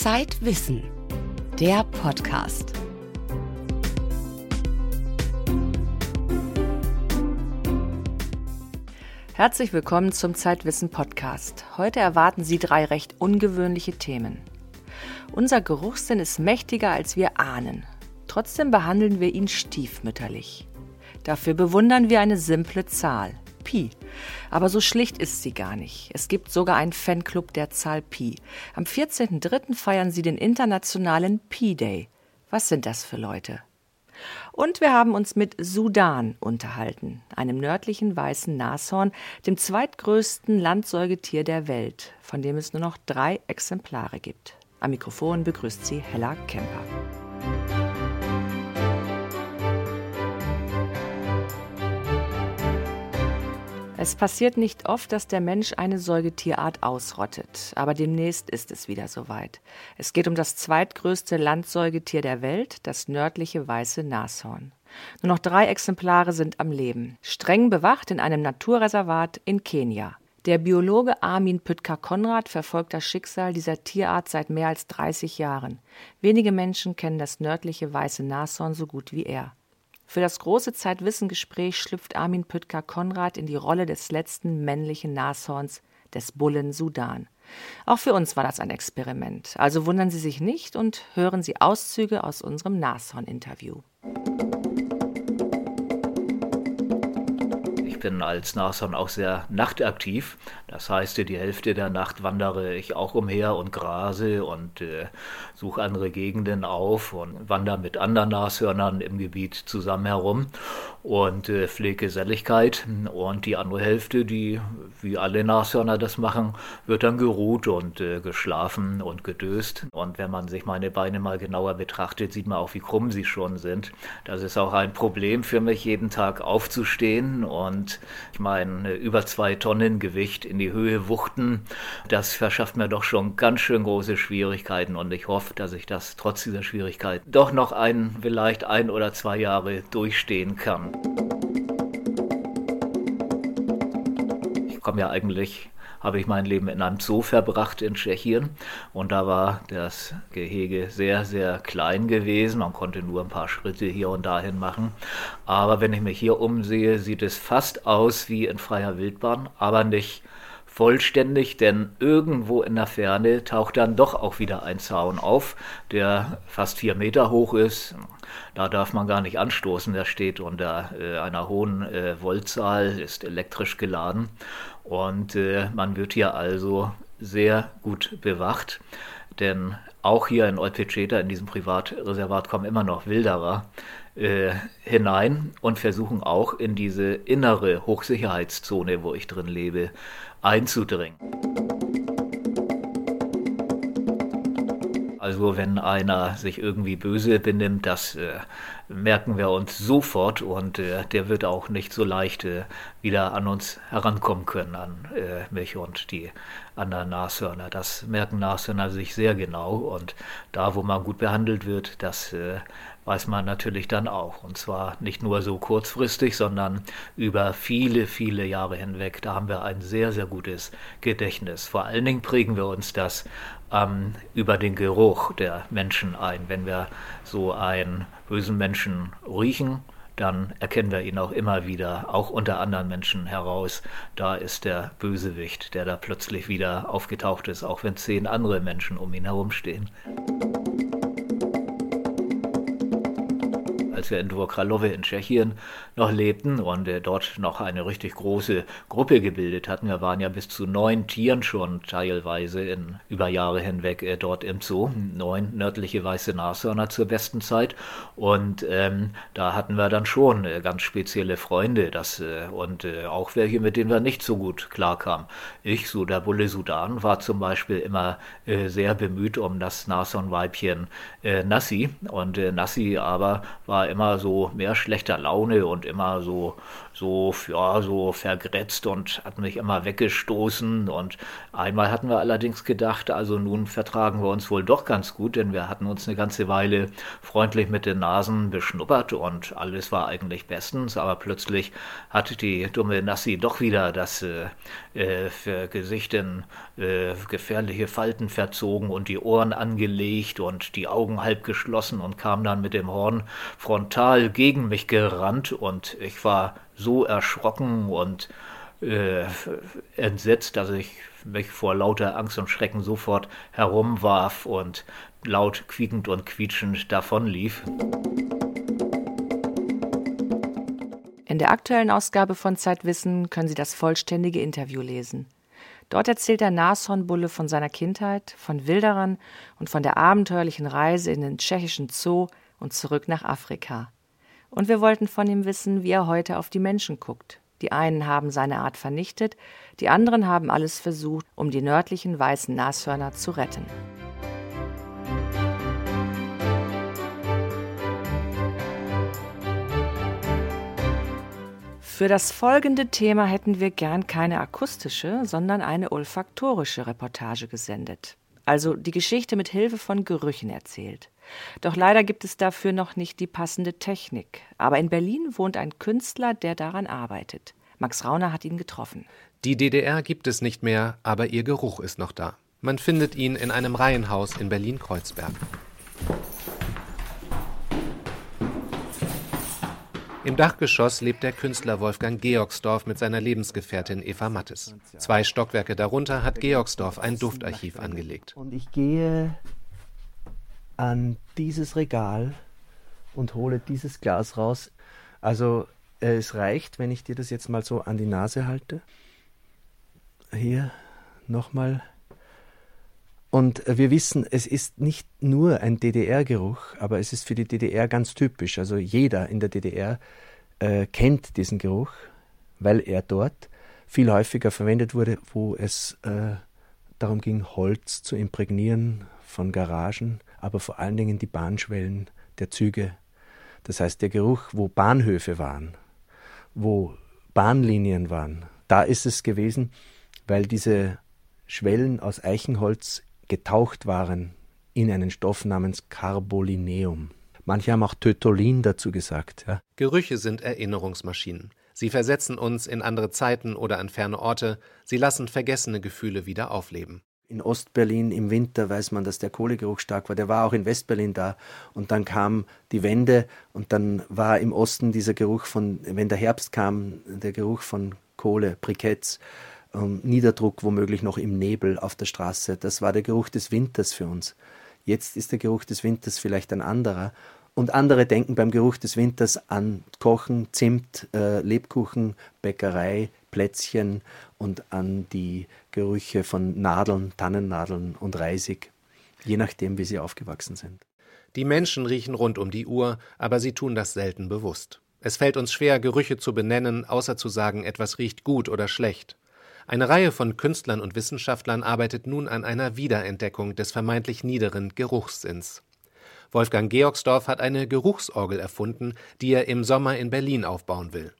Zeitwissen, der Podcast. Herzlich willkommen zum Zeitwissen Podcast. Heute erwarten Sie drei recht ungewöhnliche Themen. Unser Geruchssinn ist mächtiger, als wir ahnen. Trotzdem behandeln wir ihn stiefmütterlich. Dafür bewundern wir eine simple Zahl, Pi. Aber so schlicht ist sie gar nicht. Es gibt sogar einen Fanclub der Zahl Pi. Am 14.03. feiern sie den internationalen Pi Day. Was sind das für Leute? Und wir haben uns mit Sudan unterhalten, einem nördlichen weißen Nashorn, dem zweitgrößten Landsäugetier der Welt, von dem es nur noch drei Exemplare gibt. Am Mikrofon begrüßt sie Hella Kemper. Es passiert nicht oft, dass der Mensch eine Säugetierart ausrottet, aber demnächst ist es wieder soweit. Es geht um das zweitgrößte Landsäugetier der Welt, das nördliche weiße Nashorn. Nur noch drei Exemplare sind am Leben, streng bewacht in einem Naturreservat in Kenia. Der Biologe Armin Püttker-Konrad verfolgt das Schicksal dieser Tierart seit mehr als 30 Jahren. Wenige Menschen kennen das nördliche weiße Nashorn so gut wie er. Für das große Zeitwissen-Gespräch schlüpft Armin Püttker-Konrad in die Rolle des letzten männlichen Nashorns, des Bullen Sudan. Auch für uns war das ein Experiment. Also wundern Sie sich nicht und hören Sie Auszüge aus unserem Nashorn-Interview. Bin als Nashorn auch sehr nachtaktiv. Das heißt, die Hälfte der Nacht wandere ich auch umher und grase und äh, suche andere Gegenden auf und wandere mit anderen Nashörnern im Gebiet zusammen herum und äh, pflege Geselligkeit. Und die andere Hälfte, die wie alle Nashörner das machen, wird dann geruht und äh, geschlafen und gedöst. Und wenn man sich meine Beine mal genauer betrachtet, sieht man auch, wie krumm sie schon sind. Das ist auch ein Problem für mich, jeden Tag aufzustehen und ich meine, über zwei Tonnen Gewicht in die Höhe wuchten, das verschafft mir doch schon ganz schön große Schwierigkeiten und ich hoffe, dass ich das trotz dieser Schwierigkeiten doch noch ein, vielleicht ein oder zwei Jahre durchstehen kann. Ich komme ja eigentlich habe ich mein Leben in einem Zoo verbracht in Tschechien und da war das Gehege sehr, sehr klein gewesen. Man konnte nur ein paar Schritte hier und dahin machen. Aber wenn ich mich hier umsehe, sieht es fast aus wie in freier Wildbahn, aber nicht vollständig, denn irgendwo in der Ferne taucht dann doch auch wieder ein Zaun auf, der fast vier Meter hoch ist. Da darf man gar nicht anstoßen, der steht unter äh, einer hohen äh, Voltzahl, ist elektrisch geladen und äh, man wird hier also sehr gut bewacht, denn auch hier in Olpeceta, in diesem Privatreservat, kommen immer noch Wilderer äh, hinein und versuchen auch in diese innere Hochsicherheitszone, wo ich drin lebe, einzudringen. Also wenn einer sich irgendwie böse benimmt, das äh, merken wir uns sofort und äh, der wird auch nicht so leicht äh, wieder an uns herankommen können, an äh, mich und die anderen Nashörner. Das merken Nashörner sich sehr genau und da, wo man gut behandelt wird, das äh, weiß man natürlich dann auch. Und zwar nicht nur so kurzfristig, sondern über viele, viele Jahre hinweg. Da haben wir ein sehr, sehr gutes Gedächtnis. Vor allen Dingen prägen wir uns das ähm, über den Geruch der Menschen ein. Wenn wir so einen bösen Menschen riechen, dann erkennen wir ihn auch immer wieder, auch unter anderen Menschen heraus. Da ist der Bösewicht, der da plötzlich wieder aufgetaucht ist, auch wenn zehn andere Menschen um ihn herumstehen. Als wir in Dvorkralove in Tschechien noch lebten und äh, dort noch eine richtig große Gruppe gebildet hatten. Wir waren ja bis zu neun Tieren schon teilweise in, über Jahre hinweg äh, dort im Zoo. Neun nördliche weiße Nashörner zur besten Zeit. Und ähm, da hatten wir dann schon äh, ganz spezielle Freunde das, äh, und äh, auch welche, mit denen wir nicht so gut klarkamen. Ich, so der Bulle Sudan, war zum Beispiel immer äh, sehr bemüht um das Nashornweibchen Nassi. Und Nassi aber war immer so mehr schlechter Laune und immer so, so, ja, so vergrätzt und hat mich immer weggestoßen. Und einmal hatten wir allerdings gedacht, also nun vertragen wir uns wohl doch ganz gut, denn wir hatten uns eine ganze Weile freundlich mit den Nasen beschnuppert und alles war eigentlich bestens. Aber plötzlich hat die dumme Nassi doch wieder das äh, äh Gesicht in äh, gefährliche Falten verzogen und die Ohren angelegt und die Augen halb geschlossen und kam dann mit dem Horn frontal gegen mich gerannt und ich war so erschrocken und äh, entsetzt, dass ich mich vor lauter Angst und Schrecken sofort herumwarf und laut quiekend und quietschend davonlief. In der aktuellen Ausgabe von Zeitwissen können Sie das vollständige Interview lesen. Dort erzählt der Nashornbulle von seiner Kindheit, von Wilderern und von der abenteuerlichen Reise in den tschechischen Zoo und zurück nach Afrika. Und wir wollten von ihm wissen, wie er heute auf die Menschen guckt. Die einen haben seine Art vernichtet, die anderen haben alles versucht, um die nördlichen weißen Nashörner zu retten. Für das folgende Thema hätten wir gern keine akustische, sondern eine olfaktorische Reportage gesendet. Also die Geschichte mit Hilfe von Gerüchen erzählt. Doch leider gibt es dafür noch nicht die passende Technik. Aber in Berlin wohnt ein Künstler, der daran arbeitet. Max Rauner hat ihn getroffen. Die DDR gibt es nicht mehr, aber ihr Geruch ist noch da. Man findet ihn in einem Reihenhaus in Berlin-Kreuzberg. Im Dachgeschoss lebt der Künstler Wolfgang Georgsdorf mit seiner Lebensgefährtin Eva Mattes. Zwei Stockwerke darunter hat Georgsdorf ein Duftarchiv angelegt. Und ich gehe an dieses Regal und hole dieses Glas raus. Also es reicht, wenn ich dir das jetzt mal so an die Nase halte. Hier nochmal und wir wissen, es ist nicht nur ein DDR-Geruch, aber es ist für die DDR ganz typisch. Also jeder in der DDR äh, kennt diesen Geruch, weil er dort viel häufiger verwendet wurde, wo es äh, darum ging, Holz zu imprägnieren von Garagen, aber vor allen Dingen die Bahnschwellen der Züge. Das heißt, der Geruch, wo Bahnhöfe waren, wo Bahnlinien waren, da ist es gewesen, weil diese Schwellen aus Eichenholz getaucht waren in einen Stoff namens Carbolineum. Manche haben auch Tötolin dazu gesagt. Ja. Gerüche sind Erinnerungsmaschinen. Sie versetzen uns in andere Zeiten oder an ferne Orte. Sie lassen vergessene Gefühle wieder aufleben. In Ostberlin im Winter weiß man, dass der Kohlegeruch stark war. Der war auch in Westberlin da. Und dann kam die Wende und dann war im Osten dieser Geruch von, wenn der Herbst kam, der Geruch von Kohle, Briketts ähm, Niederdruck womöglich noch im Nebel auf der Straße. Das war der Geruch des Winters für uns. Jetzt ist der Geruch des Winters vielleicht ein anderer. Und andere denken beim Geruch des Winters an Kochen, Zimt, äh, Lebkuchen, Bäckerei, Plätzchen und an die Gerüche von Nadeln, Tannennadeln und Reisig, je nachdem, wie sie aufgewachsen sind. Die Menschen riechen rund um die Uhr, aber sie tun das selten bewusst. Es fällt uns schwer, Gerüche zu benennen, außer zu sagen, etwas riecht gut oder schlecht. Eine Reihe von Künstlern und Wissenschaftlern arbeitet nun an einer Wiederentdeckung des vermeintlich niederen Geruchssinns. Wolfgang Georgsdorf hat eine Geruchsorgel erfunden, die er im Sommer in Berlin aufbauen will.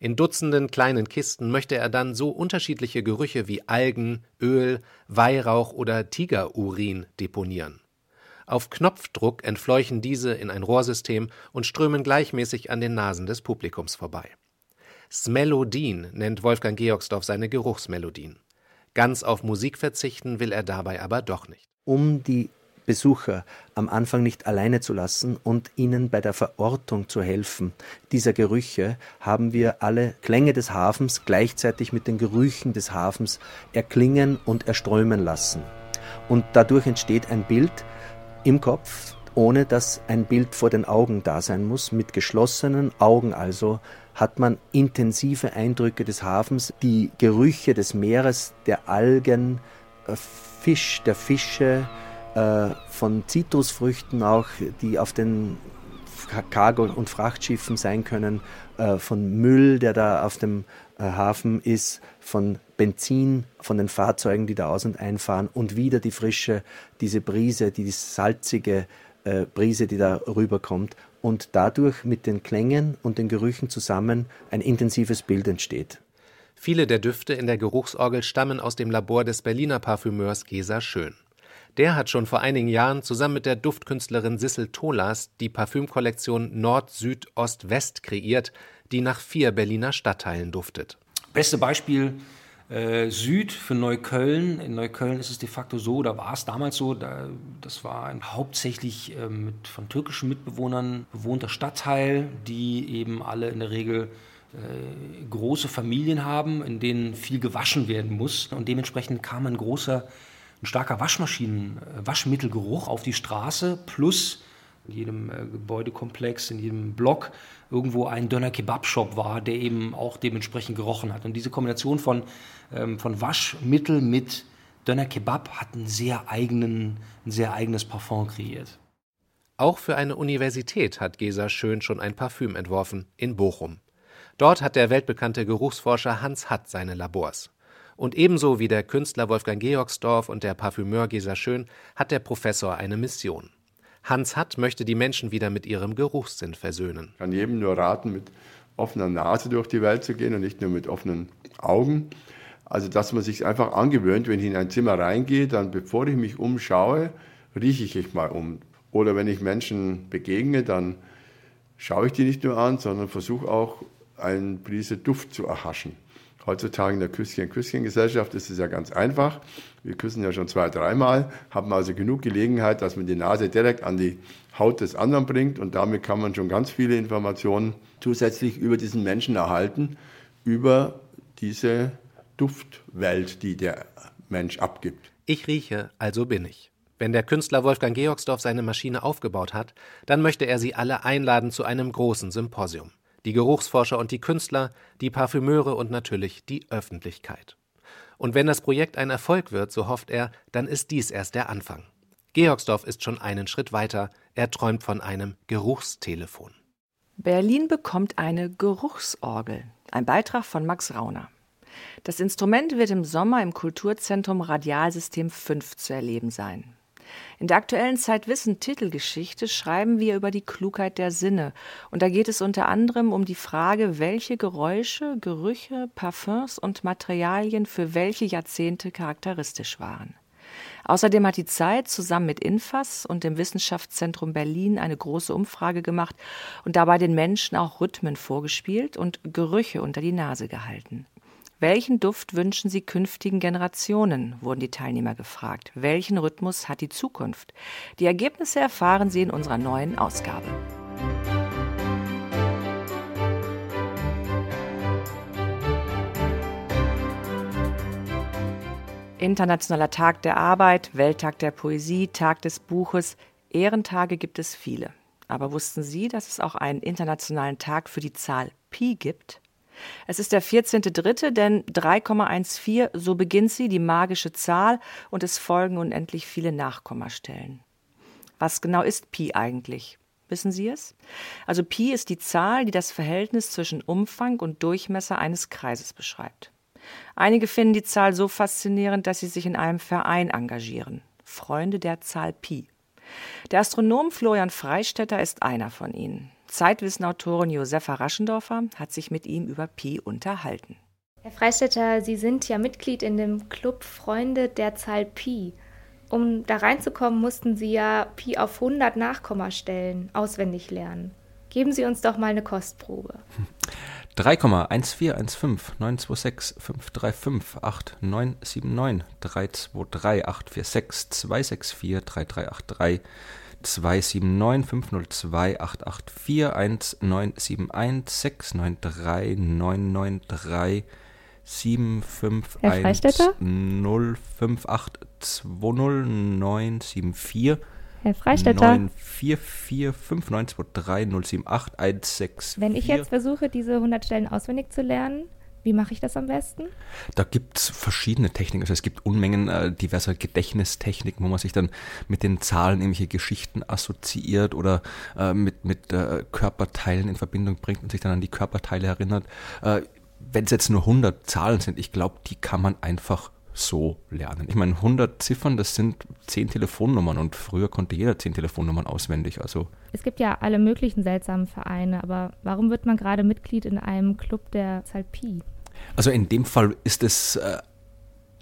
In Dutzenden kleinen Kisten möchte er dann so unterschiedliche Gerüche wie Algen, Öl, Weihrauch oder Tigerurin deponieren. Auf Knopfdruck entfleuchen diese in ein Rohrsystem und strömen gleichmäßig an den Nasen des Publikums vorbei. Smelodien nennt Wolfgang Georgsdorf seine Geruchsmelodien. Ganz auf Musik verzichten will er dabei aber doch nicht. Um die Besucher am Anfang nicht alleine zu lassen und ihnen bei der Verortung zu helfen dieser Gerüche, haben wir alle Klänge des Hafens gleichzeitig mit den Gerüchen des Hafens erklingen und erströmen lassen. Und dadurch entsteht ein Bild im Kopf, ohne dass ein Bild vor den Augen da sein muss, mit geschlossenen Augen also hat man intensive Eindrücke des Hafens, die Gerüche des Meeres, der Algen, äh, Fisch, der Fische, äh, von Zitrusfrüchten auch, die auf den Cargo- und Frachtschiffen sein können, äh, von Müll, der da auf dem Hafen ist, von Benzin, von den Fahrzeugen, die da aus und einfahren und wieder die frische, diese Brise, die salzige äh, Brise, die da rüberkommt und dadurch mit den Klängen und den Gerüchen zusammen ein intensives Bild entsteht. Viele der Düfte in der Geruchsorgel stammen aus dem Labor des Berliner Parfümeurs Gesa Schön. Der hat schon vor einigen Jahren zusammen mit der Duftkünstlerin Sissel Tolas die Parfümkollektion Nord, Süd, Ost, West kreiert, die nach vier Berliner Stadtteilen duftet. Beste Beispiel äh, Süd für Neukölln. In Neukölln ist es de facto so, da war es damals so, da, das war ein hauptsächlich äh, mit, von türkischen Mitbewohnern bewohnter Stadtteil, die eben alle in der Regel äh, große Familien haben, in denen viel gewaschen werden muss. Und dementsprechend kam ein großer, ein starker Waschmaschinen, äh, Waschmittelgeruch auf die Straße, plus in jedem äh, Gebäudekomplex, in jedem Block irgendwo ein Döner-Kebab-Shop war, der eben auch dementsprechend gerochen hat. Und diese Kombination von, ähm, von Waschmittel mit Döner-Kebab hat einen sehr eigenen, ein sehr eigenes Parfum kreiert. Auch für eine Universität hat Gesa Schön schon ein Parfüm entworfen, in Bochum. Dort hat der weltbekannte Geruchsforscher Hans Hatt seine Labors. Und ebenso wie der Künstler Wolfgang Georgsdorf und der Parfümeur Gesa Schön hat der Professor eine Mission. Hans Hatt möchte die Menschen wieder mit ihrem Geruchssinn versöhnen. Ich kann jedem nur raten, mit offener Nase durch die Welt zu gehen und nicht nur mit offenen Augen. Also, dass man sich einfach angewöhnt, wenn ich in ein Zimmer reingehe, dann bevor ich mich umschaue, rieche ich mich mal um. Oder wenn ich Menschen begegne, dann schaue ich die nicht nur an, sondern versuche auch eine Prise Duft zu erhaschen. Heutzutage in der Küsschen-Küsschen-Gesellschaft ist es ja ganz einfach. Wir küssen ja schon zwei, dreimal, haben also genug Gelegenheit, dass man die Nase direkt an die Haut des anderen bringt und damit kann man schon ganz viele Informationen zusätzlich über diesen Menschen erhalten, über diese Duftwelt, die der Mensch abgibt. Ich rieche, also bin ich. Wenn der Künstler Wolfgang Georgsdorf seine Maschine aufgebaut hat, dann möchte er sie alle einladen zu einem großen Symposium. Die Geruchsforscher und die Künstler, die Parfümeure und natürlich die Öffentlichkeit. Und wenn das Projekt ein Erfolg wird, so hofft er, dann ist dies erst der Anfang. Georgsdorf ist schon einen Schritt weiter. Er träumt von einem Geruchstelefon. Berlin bekommt eine Geruchsorgel. Ein Beitrag von Max Rauner. Das Instrument wird im Sommer im Kulturzentrum Radialsystem 5 zu erleben sein. In der aktuellen Zeitwissen Titelgeschichte schreiben wir über die Klugheit der Sinne. Und da geht es unter anderem um die Frage, welche Geräusche, Gerüche, Parfums und Materialien für welche Jahrzehnte charakteristisch waren. Außerdem hat die Zeit zusammen mit Infas und dem Wissenschaftszentrum Berlin eine große Umfrage gemacht und dabei den Menschen auch Rhythmen vorgespielt und Gerüche unter die Nase gehalten. Welchen Duft wünschen Sie künftigen Generationen? wurden die Teilnehmer gefragt. Welchen Rhythmus hat die Zukunft? Die Ergebnisse erfahren Sie in unserer neuen Ausgabe. Internationaler Tag der Arbeit, Welttag der Poesie, Tag des Buches, Ehrentage gibt es viele. Aber wussten Sie, dass es auch einen internationalen Tag für die Zahl Pi gibt? Es ist der 14.3., denn 3,14, so beginnt sie, die magische Zahl, und es folgen unendlich viele Nachkommastellen. Was genau ist Pi eigentlich? Wissen Sie es? Also Pi ist die Zahl, die das Verhältnis zwischen Umfang und Durchmesser eines Kreises beschreibt. Einige finden die Zahl so faszinierend, dass sie sich in einem Verein engagieren. Freunde der Zahl Pi. Der Astronom Florian Freistetter ist einer von ihnen. Zeitwissenautorin Josefa Raschendorfer hat sich mit ihm über Pi unterhalten. Herr Freistetter, Sie sind ja Mitglied in dem Club Freunde der Zahl Pi. Um da reinzukommen, mussten Sie ja Pi auf 100 Nachkommastellen auswendig lernen. Geben Sie uns doch mal eine Kostprobe. 3,1415593265339 279 502 884 1971 693 993 751 05820 Herr Freistetter. 9445923 Wenn ich jetzt versuche, diese 100 Stellen auswendig zu lernen, wie mache ich das am besten? Da gibt es verschiedene Techniken. Also es gibt Unmengen äh, diverser Gedächtnistechniken, wo man sich dann mit den Zahlen irgendwelche Geschichten assoziiert oder äh, mit, mit äh, Körperteilen in Verbindung bringt und sich dann an die Körperteile erinnert. Äh, Wenn es jetzt nur 100 Zahlen sind, ich glaube, die kann man einfach so lernen. Ich meine, 100 Ziffern, das sind 10 Telefonnummern und früher konnte jeder 10 Telefonnummern auswendig. Also es gibt ja alle möglichen seltsamen Vereine, aber warum wird man gerade Mitglied in einem Club der Zahl Pi? Also in dem Fall ist es äh,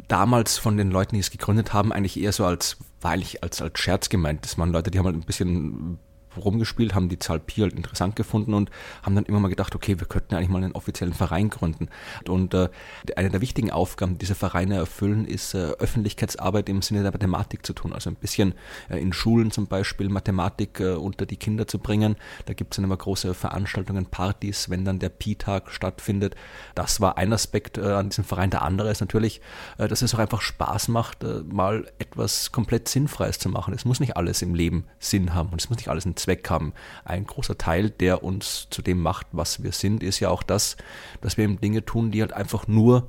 damals von den Leuten, die es gegründet haben, eigentlich eher so als, weil ich als, als Scherz gemeint. Das waren Leute, die haben halt ein bisschen rumgespielt, haben die Zahl Pi halt interessant gefunden und haben dann immer mal gedacht, okay, wir könnten eigentlich mal einen offiziellen Verein gründen. Und äh, eine der wichtigen Aufgaben, die diese Vereine erfüllen, ist äh, Öffentlichkeitsarbeit im Sinne der Mathematik zu tun. Also ein bisschen äh, in Schulen zum Beispiel Mathematik äh, unter die Kinder zu bringen. Da gibt es dann immer große Veranstaltungen, Partys, wenn dann der Pi-Tag stattfindet. Das war ein Aspekt äh, an diesem Verein. Der andere ist natürlich, äh, dass es auch einfach Spaß macht, äh, mal etwas komplett Sinnfreies zu machen. Es muss nicht alles im Leben Sinn haben und es muss nicht alles ein Zweck haben. Ein großer Teil, der uns zu dem macht, was wir sind, ist ja auch das, dass wir eben Dinge tun, die halt einfach nur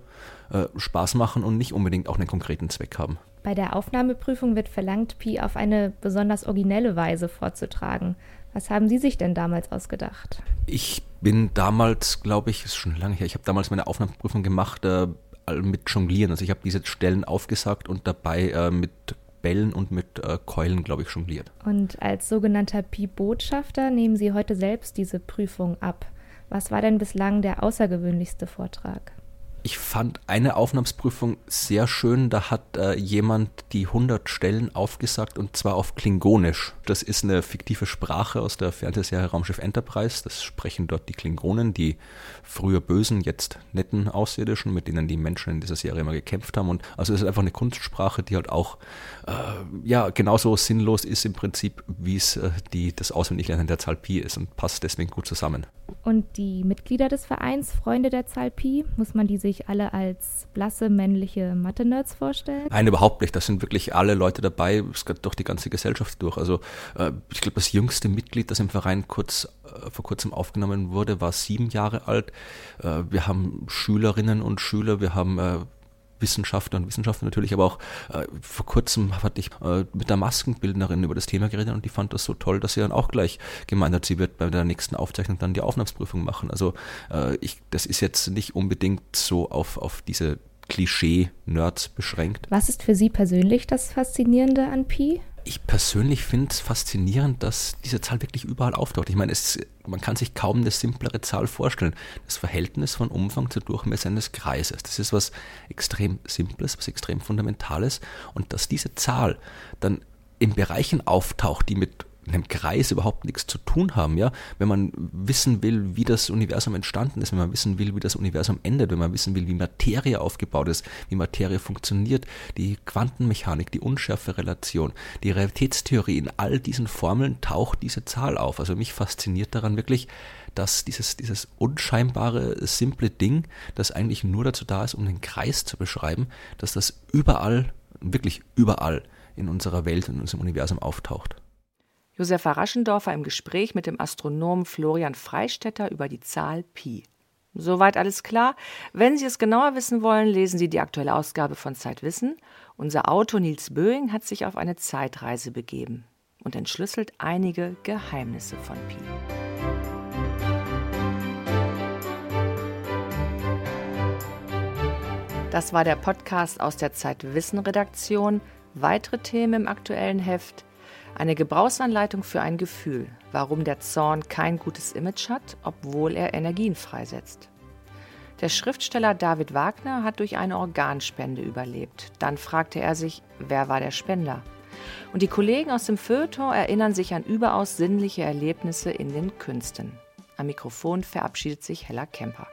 äh, Spaß machen und nicht unbedingt auch einen konkreten Zweck haben. Bei der Aufnahmeprüfung wird verlangt, Pi auf eine besonders originelle Weise vorzutragen. Was haben Sie sich denn damals ausgedacht? Ich bin damals, glaube ich, ist schon lange her, ich habe damals meine Aufnahmeprüfung gemacht äh, mit Jonglieren. Also ich habe diese Stellen aufgesagt und dabei äh, mit Bällen und mit äh, Keulen, glaube ich, jongliert. Und als sogenannter Pi-Botschafter nehmen Sie heute selbst diese Prüfung ab. Was war denn bislang der außergewöhnlichste Vortrag? Ich fand eine Aufnahmsprüfung sehr schön. Da hat äh, jemand die 100 Stellen aufgesagt und zwar auf Klingonisch. Das ist eine fiktive Sprache aus der Fernsehserie Raumschiff Enterprise. Das sprechen dort die Klingonen, die früher bösen, jetzt netten Außerirdischen, mit denen die Menschen in dieser Serie immer gekämpft haben. Und also es ist einfach eine Kunstsprache, die halt auch äh, ja genauso sinnlos ist im Prinzip, wie es äh, das Auswendiglernen der Zahl ist und passt deswegen gut zusammen. Und die Mitglieder des Vereins Freunde der Zahl muss man die sich alle als blasse männliche Mathe-Nerds vorstellen? Nein, überhaupt nicht. Das sind wirklich alle Leute dabei, es geht durch die ganze Gesellschaft durch. Also äh, ich glaube, das jüngste Mitglied, das im Verein kurz äh, vor kurzem aufgenommen wurde, war sieben Jahre alt. Äh, wir haben Schülerinnen und Schüler, wir haben Wissenschaftler und Wissenschaftler natürlich, aber auch äh, vor kurzem hatte ich äh, mit der Maskenbildnerin über das Thema geredet und die fand das so toll, dass sie dann auch gleich gemeint hat, sie wird bei der nächsten Aufzeichnung dann die Aufnahmsprüfung machen. Also äh, ich, das ist jetzt nicht unbedingt so auf, auf diese Klischee-Nerds beschränkt. Was ist für Sie persönlich das Faszinierende an Pi? Ich persönlich finde es faszinierend, dass diese Zahl wirklich überall auftaucht. Ich meine, man kann sich kaum eine simplere Zahl vorstellen. Das Verhältnis von Umfang zu Durchmesser eines Kreises, das ist was extrem Simples, was extrem Fundamentales. Und dass diese Zahl dann in Bereichen auftaucht, die mit einem Kreis überhaupt nichts zu tun haben, ja. Wenn man wissen will, wie das Universum entstanden ist, wenn man wissen will, wie das Universum endet, wenn man wissen will, wie Materie aufgebaut ist, wie Materie funktioniert, die Quantenmechanik, die Unschärferelation, die Realitätstheorie, in all diesen Formeln taucht diese Zahl auf. Also mich fasziniert daran wirklich, dass dieses, dieses unscheinbare, simple Ding, das eigentlich nur dazu da ist, um den Kreis zu beschreiben, dass das überall, wirklich überall in unserer Welt, in unserem Universum auftaucht. Josefa Raschendorfer im Gespräch mit dem Astronomen Florian Freistetter über die Zahl Pi. Soweit alles klar. Wenn Sie es genauer wissen wollen, lesen Sie die aktuelle Ausgabe von Zeitwissen. Unser Autor Nils Böing hat sich auf eine Zeitreise begeben und entschlüsselt einige Geheimnisse von Pi. Das war der Podcast aus der Zeitwissen-Redaktion. Weitere Themen im aktuellen Heft eine Gebrauchsanleitung für ein Gefühl, warum der Zorn kein gutes Image hat, obwohl er Energien freisetzt. Der Schriftsteller David Wagner hat durch eine Organspende überlebt. Dann fragte er sich, wer war der Spender? Und die Kollegen aus dem Feuilleton erinnern sich an überaus sinnliche Erlebnisse in den Künsten. Am Mikrofon verabschiedet sich Hella Kemper.